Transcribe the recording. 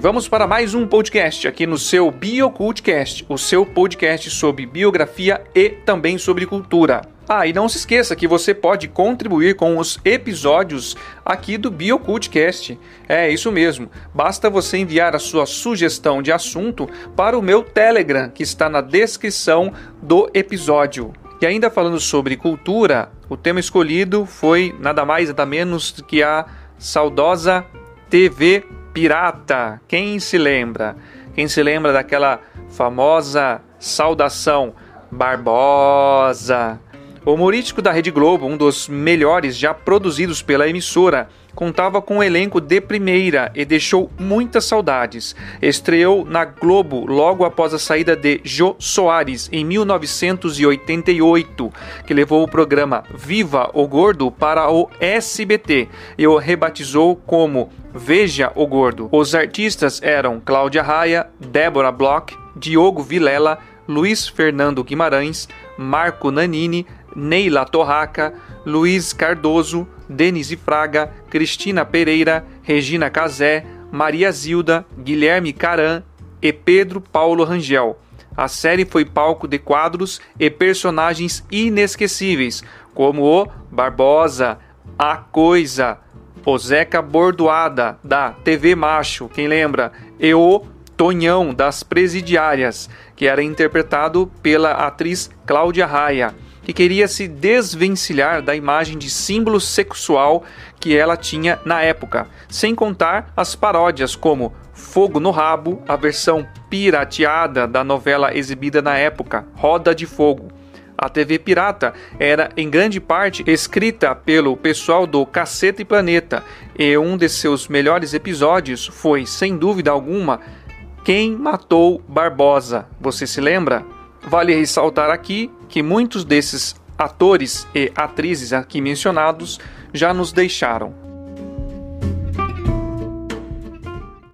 vamos para mais um podcast aqui no seu BioCultcast, o seu podcast sobre biografia e também sobre cultura. Ah, e não se esqueça que você pode contribuir com os episódios aqui do BioCultcast. É isso mesmo. Basta você enviar a sua sugestão de assunto para o meu Telegram, que está na descrição do episódio. E ainda falando sobre cultura, o tema escolhido foi nada mais nada menos que a saudosa TV pirata. Quem se lembra? Quem se lembra daquela famosa saudação Barbosa? O humorístico da Rede Globo, um dos melhores já produzidos pela emissora, contava com um elenco de primeira e deixou muitas saudades. Estreou na Globo logo após a saída de Jô Soares em 1988, que levou o programa Viva o Gordo para o SBT e o rebatizou como Veja o Gordo. Os artistas eram Cláudia Raia, Débora Bloch, Diogo Vilela, Luiz Fernando Guimarães, Marco Nanini, Neila Torraca, Luiz Cardoso, Denise Fraga, Cristina Pereira, Regina Casé, Maria Zilda, Guilherme Caran e Pedro Paulo Rangel. A série foi palco de quadros e personagens inesquecíveis, como o Barbosa, A Coisa, o Zeca Bordoada, da TV Macho, quem lembra? E o Tonhão, das Presidiárias, que era interpretado pela atriz Cláudia Raia que queria se desvencilhar da imagem de símbolo sexual que ela tinha na época, sem contar as paródias como Fogo no Rabo, a versão pirateada da novela exibida na época, Roda de Fogo. A TV Pirata era em grande parte escrita pelo pessoal do Cacete e Planeta, e um de seus melhores episódios foi, sem dúvida alguma, Quem Matou Barbosa. Você se lembra? Vale ressaltar aqui que muitos desses atores e atrizes aqui mencionados já nos deixaram.